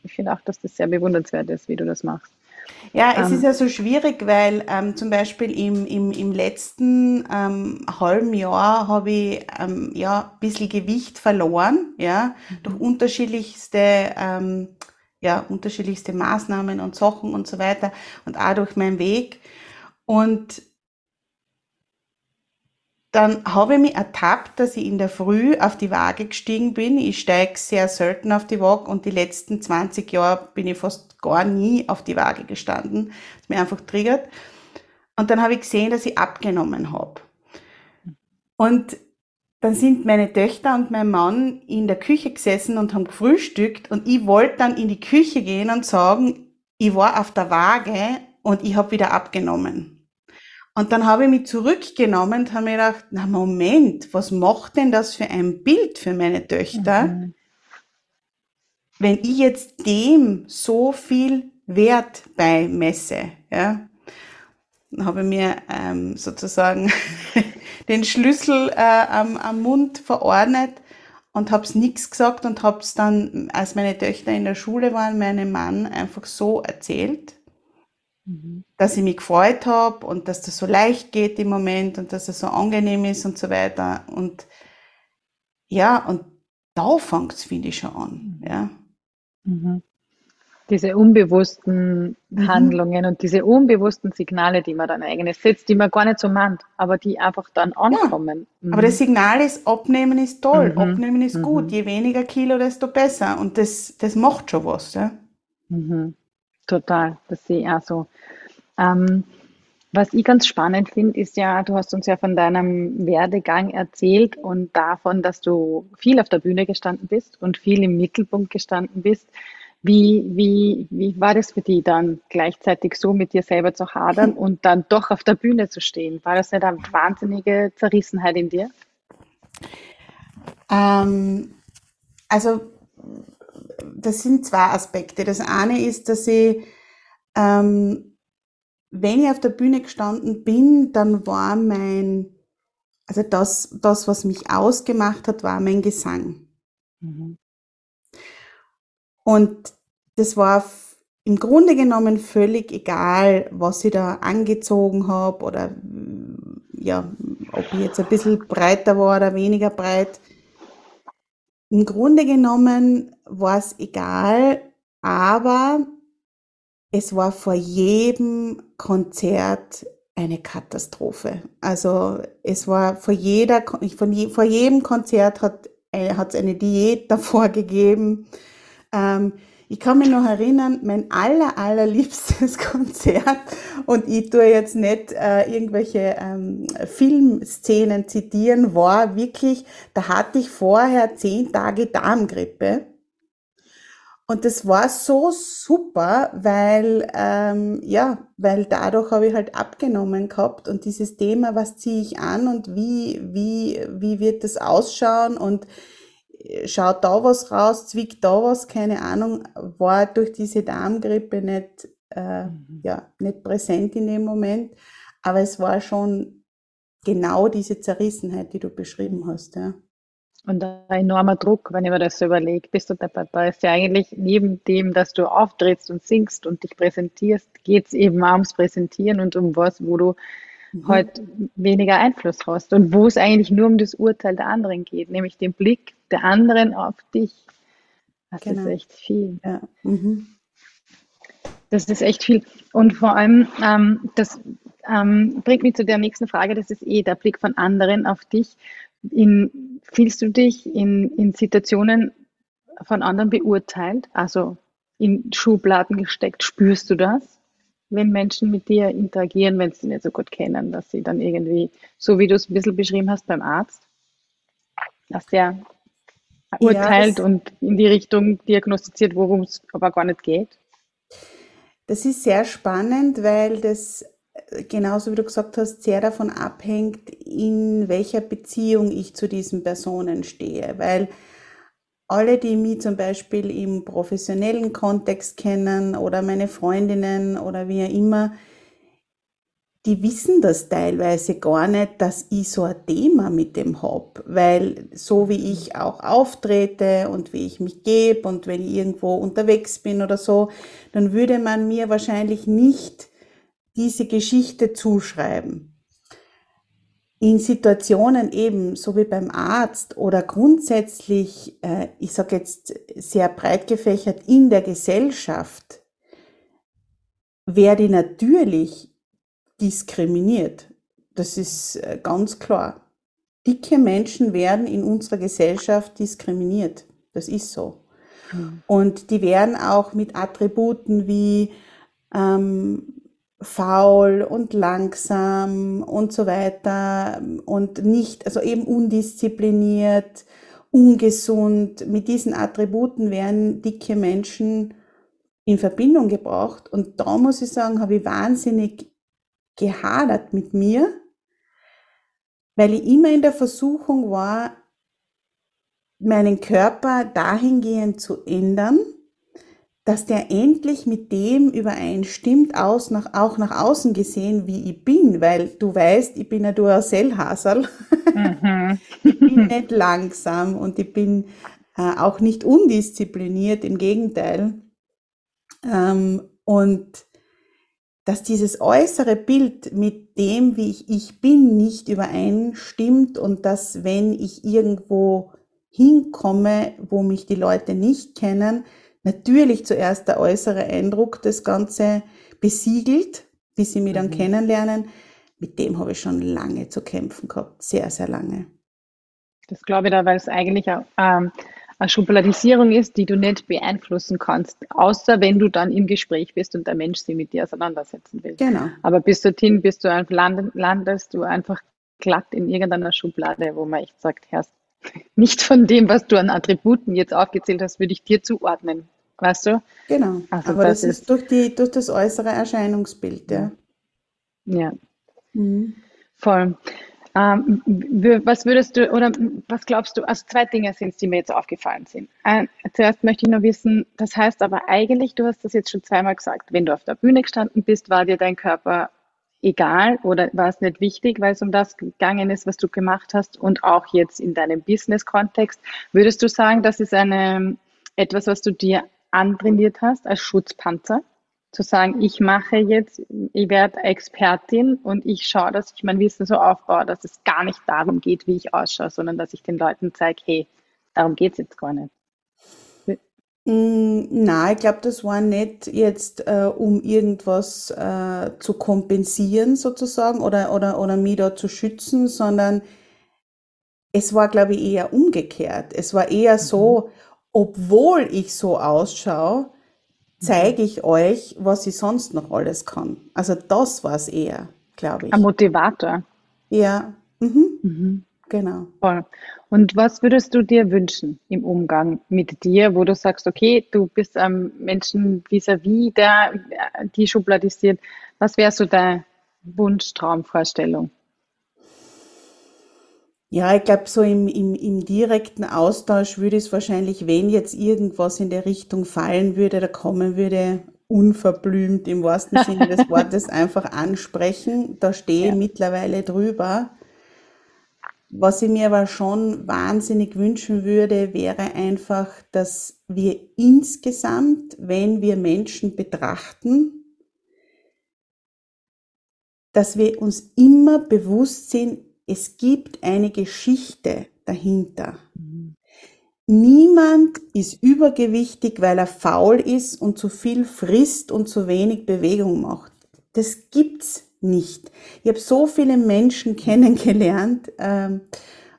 [SPEAKER 2] ich finde auch, dass das sehr bewundernswert ist, wie du das machst.
[SPEAKER 1] Ja, es ähm, ist ja so schwierig, weil ähm, zum Beispiel im, im, im letzten ähm, halben Jahr habe ich ähm, ja ein bisschen Gewicht verloren, ja, mhm. durch unterschiedlichste, ähm, ja, unterschiedlichste Maßnahmen und Sachen und so weiter und auch durch meinen Weg. Und dann habe ich mich ertappt, dass ich in der Früh auf die Waage gestiegen bin. Ich steige sehr selten auf die Waage und die letzten 20 Jahre bin ich fast gar nie auf die Waage gestanden. Das mir einfach triggert. Und dann habe ich gesehen, dass ich abgenommen habe. Und dann sind meine Töchter und mein Mann in der Küche gesessen und haben gefrühstückt und ich wollte dann in die Küche gehen und sagen, ich war auf der Waage und ich habe wieder abgenommen. Und dann habe ich mich zurückgenommen und habe mir gedacht, na Moment, was macht denn das für ein Bild für meine Töchter, mhm. wenn ich jetzt dem so viel Wert beimesse, ja? Dann habe ich mir ähm, sozusagen den Schlüssel äh, am, am Mund verordnet und hab's nix gesagt und hab's dann, als meine Töchter in der Schule waren, meinem Mann einfach so erzählt, mhm. dass ich mich gefreut hab und dass das so leicht geht im Moment und dass es so angenehm ist und so weiter. Und ja, und da fängt's, finde ich, schon an. Ja.
[SPEAKER 2] Mhm diese unbewussten mhm. Handlungen und diese unbewussten Signale, die man dann eigentlich setzt, die man gar nicht so meint, aber die einfach dann ankommen.
[SPEAKER 1] Ja, mhm. Aber das Signal ist, abnehmen ist toll, mhm. abnehmen ist mhm. gut, je weniger Kilo, desto besser und das, das macht schon was. Ja?
[SPEAKER 2] Mhm. Total, das sehe ich auch so. Ähm, was ich ganz spannend finde, ist ja, du hast uns ja von deinem Werdegang erzählt und davon, dass du viel auf der Bühne gestanden bist und viel im Mittelpunkt gestanden bist. Wie, wie, wie war das für dich dann, gleichzeitig so mit dir selber zu hadern und dann doch auf der Bühne zu stehen? War das nicht eine wahnsinnige Zerrissenheit in dir?
[SPEAKER 1] Ähm, also, das sind zwei Aspekte. Das eine ist, dass ich, ähm, wenn ich auf der Bühne gestanden bin, dann war mein, also das, das, was mich ausgemacht hat, war mein Gesang. Mhm. Und das war im Grunde genommen völlig egal, was ich da angezogen habe oder ja, ob ich jetzt ein bisschen breiter war oder weniger breit. Im Grunde genommen war es egal, aber es war vor jedem Konzert eine Katastrophe. Also es war vor jeder, von vor jedem Konzert hat äh, es eine Diät davor gegeben. Ähm, ich kann mich noch erinnern, mein aller, allerliebstes Konzert, und ich tue jetzt nicht äh, irgendwelche ähm, Filmszenen zitieren, war wirklich, da hatte ich vorher zehn Tage Darmgrippe. Und das war so super, weil, ähm, ja, weil dadurch habe ich halt abgenommen gehabt und dieses Thema, was ziehe ich an und wie, wie, wie wird das ausschauen und schaut da was raus, zwickt da was, keine Ahnung, war durch diese Darmgrippe nicht, äh, mhm. ja, nicht präsent in dem Moment. Aber es war schon genau diese Zerrissenheit, die du beschrieben hast, ja.
[SPEAKER 2] Und ein enormer Druck, wenn ich mir das so überlege, bist du dabei, da ist ja eigentlich neben dem, dass du auftrittst und singst und dich präsentierst, geht es eben ums Präsentieren und um was, wo du mhm. halt weniger Einfluss hast und wo es eigentlich nur um das Urteil der anderen geht, nämlich den Blick der anderen auf dich. Das genau. ist echt viel. Ja. Mhm. Das ist echt viel. Und vor allem, ähm, das ähm, bringt mich zu der nächsten Frage, das ist eh der Blick von anderen auf dich. In, fühlst du dich in, in Situationen von anderen beurteilt, also in Schubladen gesteckt? Spürst du das? Wenn Menschen mit dir interagieren, wenn sie nicht so gut kennen, dass sie dann irgendwie, so wie du es ein bisschen beschrieben hast beim Arzt, dass der urteilt ja, und in die Richtung diagnostiziert, worum es aber gar nicht geht?
[SPEAKER 1] Das ist sehr spannend, weil das genauso wie du gesagt hast, sehr davon abhängt, in welcher Beziehung ich zu diesen Personen stehe. Weil alle, die mich zum Beispiel im professionellen Kontext kennen oder meine Freundinnen oder wie auch immer, die wissen das teilweise gar nicht, dass ich so ein Thema mit dem hab, weil so wie ich auch auftrete und wie ich mich gebe und wenn ich irgendwo unterwegs bin oder so, dann würde man mir wahrscheinlich nicht diese Geschichte zuschreiben in Situationen eben, so wie beim Arzt oder grundsätzlich, äh, ich sage jetzt sehr breit gefächert, in der Gesellschaft, werde ich natürlich diskriminiert. Das ist äh, ganz klar. Dicke Menschen werden in unserer Gesellschaft diskriminiert. Das ist so. Mhm. Und die werden auch mit Attributen wie ähm, faul und langsam und so weiter und nicht, also eben undiszipliniert, ungesund. Mit diesen Attributen werden dicke Menschen in Verbindung gebracht. Und da muss ich sagen, habe ich wahnsinnig gehadert mit mir, weil ich immer in der Versuchung war, meinen Körper dahingehend zu ändern, dass der endlich mit dem übereinstimmt, aus nach, auch nach außen gesehen, wie ich bin, weil du weißt, ich bin ein Duracell-Hasel. Mhm. ich bin nicht langsam und ich bin äh, auch nicht undiszipliniert, im Gegenteil. Ähm, und dass dieses äußere Bild mit dem, wie ich, ich bin, nicht übereinstimmt und dass wenn ich irgendwo hinkomme, wo mich die Leute nicht kennen, natürlich zuerst der äußere Eindruck das Ganze besiegelt, bis sie mich dann mhm. kennenlernen. Mit dem habe ich schon lange zu kämpfen gehabt, sehr, sehr lange.
[SPEAKER 2] Das glaube ich da, weil es eigentlich auch, ähm, eine Schubladisierung ist, die du nicht beeinflussen kannst, außer wenn du dann im Gespräch bist und der Mensch sich mit dir auseinandersetzen will. Genau. Aber bis dorthin bist du einfach landest du einfach glatt in irgendeiner Schublade, wo man echt sagt, Herr, nicht von dem, was du an Attributen jetzt aufgezählt hast, würde ich dir zuordnen. Weißt du?
[SPEAKER 1] Genau. Also Aber das, das ist durch, die, durch das äußere Erscheinungsbild, ja.
[SPEAKER 2] Ja. Mhm. Voll. Ähm, was würdest du oder was glaubst du, also zwei Dinge sind es, die mir jetzt aufgefallen sind. Ein, zuerst möchte ich nur wissen, das heißt aber eigentlich, du hast das jetzt schon zweimal gesagt, wenn du auf der Bühne gestanden bist, war dir dein Körper egal oder war es nicht wichtig, weil es um das gegangen ist, was du gemacht hast und auch jetzt in deinem Business-Kontext. Würdest du sagen, das ist eine, etwas, was du dir antrainiert hast als Schutzpanzer? zu sagen, ich mache jetzt, ich werde Expertin und ich schaue, dass ich mein Wissen so aufbaue, dass es gar nicht darum geht, wie ich ausschaue, sondern dass ich den Leuten zeige, hey, darum geht es jetzt gar nicht.
[SPEAKER 1] Mm, nein, ich glaube, das war nicht jetzt, äh, um irgendwas äh, zu kompensieren sozusagen oder, oder, oder mich da zu schützen, sondern es war, glaube ich, eher umgekehrt. Es war eher so, mhm. obwohl ich so ausschaue, zeige ich euch, was ich sonst noch alles kann. Also das war es eher, glaube ich.
[SPEAKER 2] Ein Motivator.
[SPEAKER 1] Ja, mhm. Mhm. Genau.
[SPEAKER 2] Voll. Und was würdest du dir wünschen im Umgang mit dir, wo du sagst, okay, du bist einem Menschen vis-à-vis, -vis, der die schubladisiert. Was wäre so deine Wunsch-Traumvorstellung?
[SPEAKER 1] Ja, ich glaube, so im, im, im direkten Austausch würde es wahrscheinlich, wenn jetzt irgendwas in der Richtung fallen würde, da kommen würde, unverblümt im wahrsten Sinne des Wortes einfach ansprechen. Da stehe ich mittlerweile drüber. Was ich mir aber schon wahnsinnig wünschen würde, wäre einfach, dass wir insgesamt, wenn wir Menschen betrachten, dass wir uns immer bewusst sind, es gibt eine Geschichte dahinter. Mhm. Niemand ist übergewichtig, weil er faul ist und zu viel frisst und zu wenig Bewegung macht. Das gibt's nicht. Ich habe so viele Menschen kennengelernt ähm,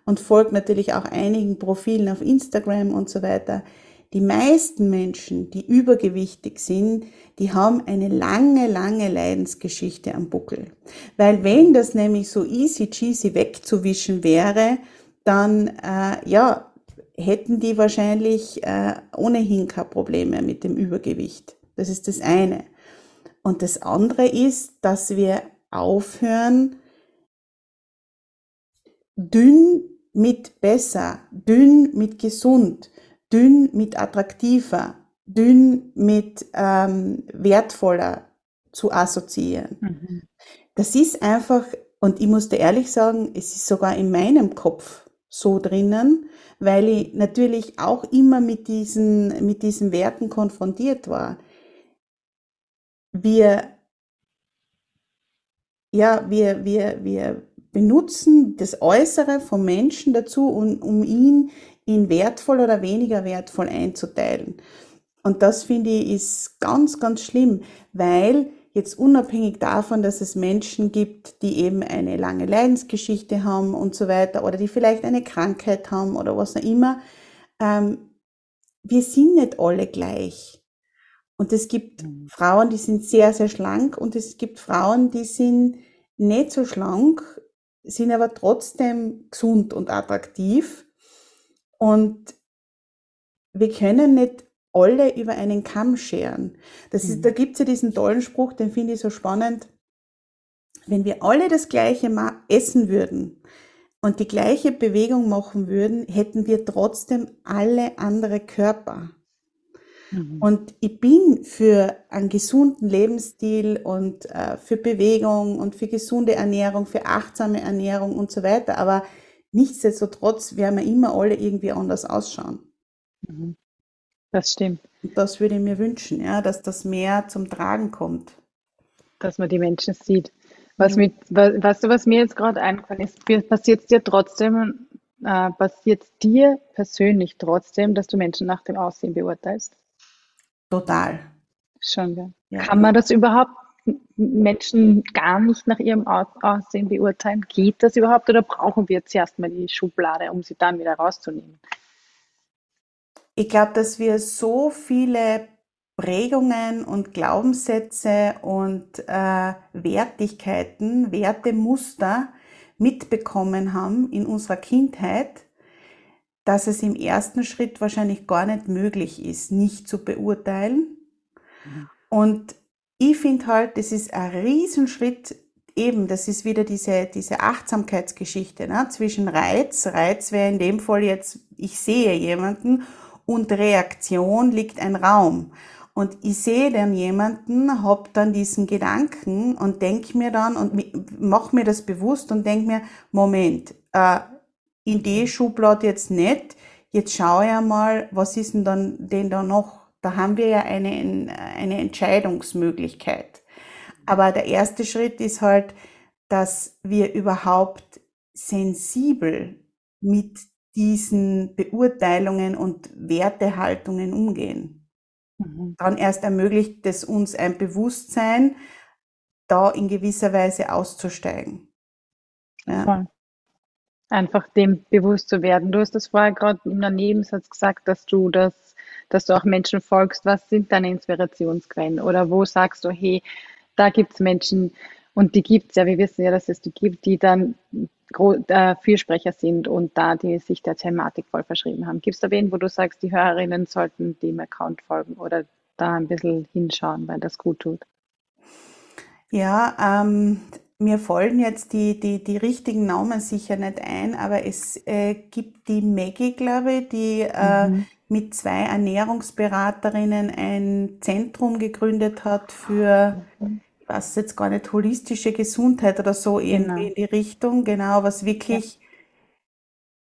[SPEAKER 1] und folge natürlich auch einigen Profilen auf Instagram und so weiter. Die meisten Menschen, die übergewichtig sind, die haben eine lange, lange Leidensgeschichte am Buckel. Weil wenn das nämlich so easy cheesy wegzuwischen wäre, dann äh, ja, hätten die wahrscheinlich äh, ohnehin kein Problem mehr mit dem Übergewicht. Das ist das eine. Und das andere ist, dass wir aufhören, dünn mit besser, dünn mit gesund, dünn mit attraktiver, dünn mit ähm, wertvoller zu assoziieren. Mhm. Das ist einfach, und ich muss dir ehrlich sagen, es ist sogar in meinem Kopf so drinnen, weil ich natürlich auch immer mit diesen, mit diesen Werten konfrontiert war. Wir, ja, wir, wir, wir benutzen das Äußere vom Menschen dazu, um, um ihn in wertvoll oder weniger wertvoll einzuteilen. Und das finde ich ist ganz, ganz schlimm, weil jetzt unabhängig davon, dass es Menschen gibt, die eben eine lange Leidensgeschichte haben und so weiter oder die vielleicht eine Krankheit haben oder was auch immer, ähm, wir sind nicht alle gleich. Und es gibt mhm. Frauen, die sind sehr, sehr schlank und es gibt Frauen, die sind nicht so schlank, sind aber trotzdem gesund und attraktiv. Und wir können nicht alle über einen Kamm scheren. Das ist, mhm. Da gibt's ja diesen tollen Spruch, den finde ich so spannend. Wenn wir alle das gleiche essen würden und die gleiche Bewegung machen würden, hätten wir trotzdem alle andere Körper. Mhm. Und ich bin für einen gesunden Lebensstil und äh, für Bewegung und für gesunde Ernährung, für achtsame Ernährung und so weiter. Aber nichtsdestotrotz werden wir immer alle irgendwie anders ausschauen.
[SPEAKER 2] Mhm. Das stimmt.
[SPEAKER 1] Und das würde ich mir wünschen, ja, dass das mehr zum Tragen kommt.
[SPEAKER 2] Dass man die Menschen sieht. Was mit, weißt du, was mir jetzt gerade eingefallen ist, passiert es dir trotzdem, äh, passiert dir persönlich trotzdem, dass du Menschen nach dem Aussehen beurteilst?
[SPEAKER 1] Total.
[SPEAKER 2] Schon, ja. ja. Kann man das überhaupt Menschen gar nicht nach ihrem Aussehen beurteilen? Geht das überhaupt oder brauchen wir zuerst mal die Schublade, um sie dann wieder rauszunehmen?
[SPEAKER 1] Ich glaube, dass wir so viele Prägungen und Glaubenssätze und äh, Wertigkeiten, Wertemuster mitbekommen haben in unserer Kindheit, dass es im ersten Schritt wahrscheinlich gar nicht möglich ist, nicht zu beurteilen. Mhm. Und ich finde halt, das ist ein Riesenschritt, eben, das ist wieder diese, diese Achtsamkeitsgeschichte ne? zwischen Reiz, Reiz wäre in dem Fall jetzt, ich sehe jemanden und Reaktion liegt ein Raum. Und ich sehe dann jemanden, hab dann diesen Gedanken und denk mir dann und mach mir das bewusst und denk mir, Moment, äh, in die Schublade jetzt nicht, jetzt schaue ich einmal, was ist denn dann denn da noch? Da haben wir ja eine, eine Entscheidungsmöglichkeit. Aber der erste Schritt ist halt, dass wir überhaupt sensibel mit diesen Beurteilungen und Wertehaltungen umgehen. Mhm. Dann erst ermöglicht es uns ein Bewusstsein, da in gewisser Weise auszusteigen.
[SPEAKER 2] Ja. Einfach dem bewusst zu werden. Du hast das vorher gerade im Nebensatz gesagt, dass du das, dass du auch Menschen folgst. Was sind deine Inspirationsquellen? Oder wo sagst du, hey, da gibt es Menschen, und die gibt es ja, wir wissen ja, dass es die gibt, die dann äh, Fürsprecher sind und da die sich der Thematik voll verschrieben haben. Gibt es da wen, wo du sagst, die Hörerinnen sollten dem Account folgen oder da ein bisschen hinschauen, weil das gut tut?
[SPEAKER 1] Ja, ähm, mir folgen jetzt die, die, die richtigen Namen sicher nicht ein, aber es äh, gibt die Maggie, glaube ich, die äh, mhm. mit zwei Ernährungsberaterinnen ein Zentrum gegründet hat für ich weiß jetzt gar nicht, holistische Gesundheit oder so genau. in die Richtung, genau, was wirklich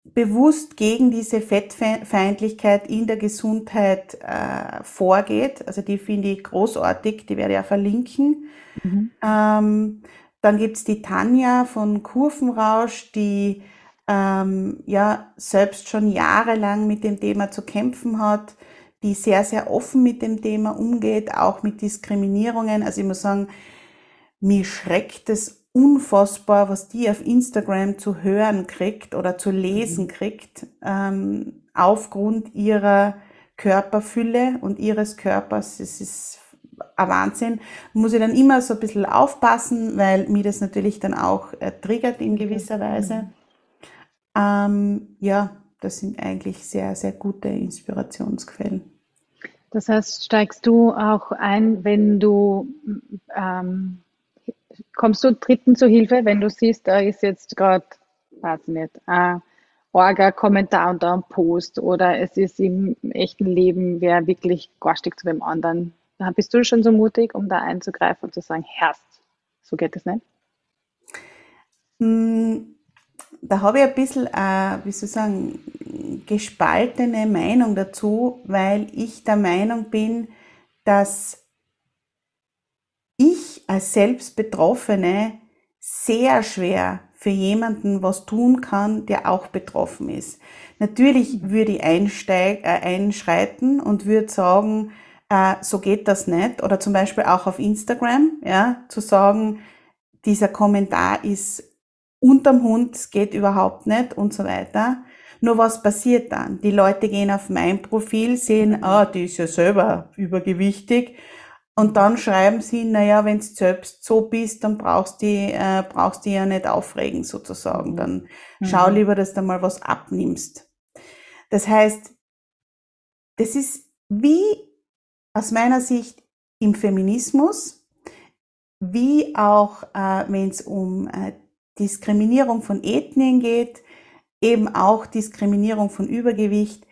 [SPEAKER 1] ja. bewusst gegen diese Fettfeindlichkeit in der Gesundheit äh, vorgeht. Also die finde ich großartig, die werde ich ja verlinken. Mhm. Ähm, dann gibt's die Tanja von Kurvenrausch, die ähm, ja selbst schon jahrelang mit dem Thema zu kämpfen hat, die sehr, sehr offen mit dem Thema umgeht, auch mit Diskriminierungen. Also ich muss sagen, mir schreckt es unfassbar, was die auf Instagram zu hören kriegt oder zu lesen mhm. kriegt, ähm, aufgrund ihrer Körperfülle und ihres Körpers. Es ist ein Wahnsinn. Muss ich dann immer so ein bisschen aufpassen, weil mir das natürlich dann auch äh, triggert in gewisser Weise. Ähm, ja, das sind eigentlich sehr, sehr gute Inspirationsquellen.
[SPEAKER 2] Das heißt, steigst du auch ein, wenn du ähm, kommst du Dritten zur Hilfe, wenn du siehst, da ist jetzt gerade, weiß ich nicht, ein Orga-Kommentar unter einem Post oder es ist im echten Leben wer wirklich garstig zu dem anderen. Da bist du schon so mutig, um da einzugreifen und zu sagen, Herrst, so geht es nicht?
[SPEAKER 1] Hm, da habe ich ein bisschen, äh, wie soll ich sagen, gespaltene Meinung dazu, weil ich der Meinung bin, dass ich als Selbstbetroffene sehr schwer für jemanden was tun kann, der auch betroffen ist. Natürlich würde ich einsteig, äh, einschreiten und würde sagen, äh, so geht das nicht. Oder zum Beispiel auch auf Instagram, ja, zu sagen, dieser Kommentar ist unterm Hund, es geht überhaupt nicht und so weiter. Nur was passiert dann? Die Leute gehen auf mein Profil, sehen, ah, die ist ja selber übergewichtig und dann schreiben sie, naja, wenn du selbst so bist, dann brauchst du äh, brauchst du ja nicht aufregen sozusagen. Mhm. Dann mhm. schau lieber, dass du mal was abnimmst. Das heißt, das ist wie aus meiner Sicht im Feminismus, wie auch äh, wenn es um äh, Diskriminierung von Ethnien geht, eben auch Diskriminierung von Übergewicht.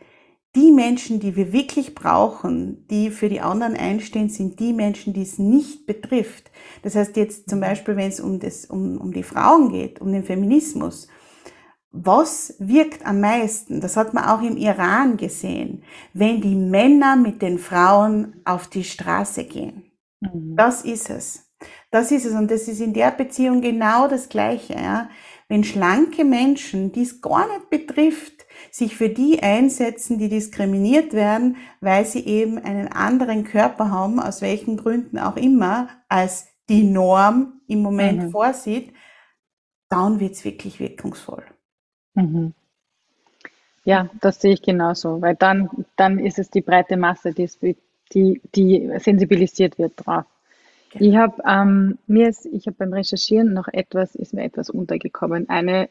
[SPEAKER 1] die Menschen, die wir wirklich brauchen, die für die anderen einstehen, sind die Menschen, die es nicht betrifft. Das heißt jetzt zum Beispiel, wenn es um, das, um, um die Frauen geht, um den Feminismus, was wirkt am meisten? Das hat man auch im Iran gesehen, wenn die Männer mit den Frauen auf die Straße gehen. Mhm. Das ist es. Das ist es. Und das ist in der Beziehung genau das Gleiche. Ja? Wenn schlanke Menschen, die es gar nicht betrifft, sich für die einsetzen, die diskriminiert werden, weil sie eben einen anderen Körper haben, aus welchen Gründen auch immer, als die Norm im Moment mhm. vorsieht, dann wird's wirklich wirkungsvoll.
[SPEAKER 2] Mhm. Ja, das sehe ich genauso, weil dann, dann ist es die breite Masse, die, die, die sensibilisiert wird drauf. Genau. Ich habe ähm, mir ist, ich habe beim Recherchieren noch etwas, ist mir etwas untergekommen. Eine,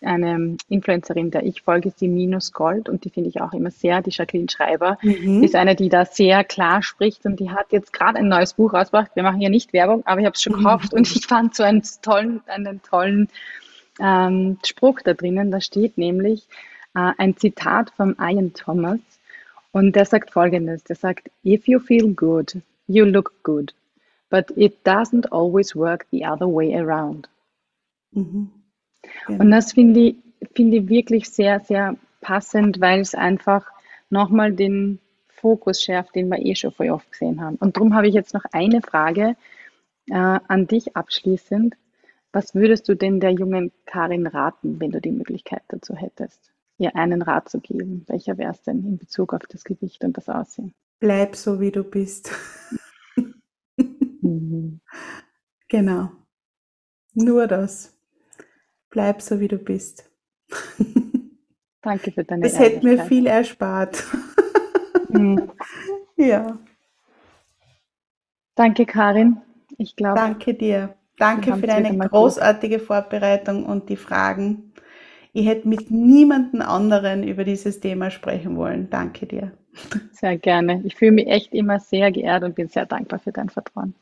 [SPEAKER 2] eine Influencerin, der ich folge, ist die Minus Gold und die finde ich auch immer sehr, die Jacqueline Schreiber, mhm. ist eine, die da sehr klar spricht und die hat jetzt gerade ein neues Buch rausgebracht. Wir machen ja nicht Werbung, aber ich habe es schon mhm. gekauft und ich fand so einen tollen, einen tollen ähm, Spruch da drinnen. Da steht nämlich äh, ein Zitat von Ian Thomas und der sagt folgendes: Der sagt, If you feel good, you look good, but it doesn't always work the other way around. Mhm. Ja. Und das finde ich, finde ich wirklich sehr, sehr passend, weil es einfach nochmal den Fokus schärft, den wir eh schon voll oft gesehen haben. Und darum habe ich jetzt noch eine Frage äh, an dich abschließend. Was würdest du denn der jungen Karin raten, wenn du die Möglichkeit dazu hättest, ihr einen Rat zu geben? Welcher wäre es denn in Bezug auf das Gewicht und das Aussehen?
[SPEAKER 1] Bleib so, wie du bist. mhm. Genau. Nur das. Bleib so, wie du bist.
[SPEAKER 2] Danke für deine
[SPEAKER 1] Das hätte mir viel erspart. mhm. Ja.
[SPEAKER 2] Danke, Karin. Ich glaube.
[SPEAKER 1] Danke dir. Danke für deine großartige gut. Vorbereitung und die Fragen. Ich hätte mit niemandem anderen über dieses Thema sprechen wollen. Danke dir.
[SPEAKER 2] Sehr gerne. Ich fühle mich echt immer sehr geehrt und bin sehr dankbar für dein Vertrauen.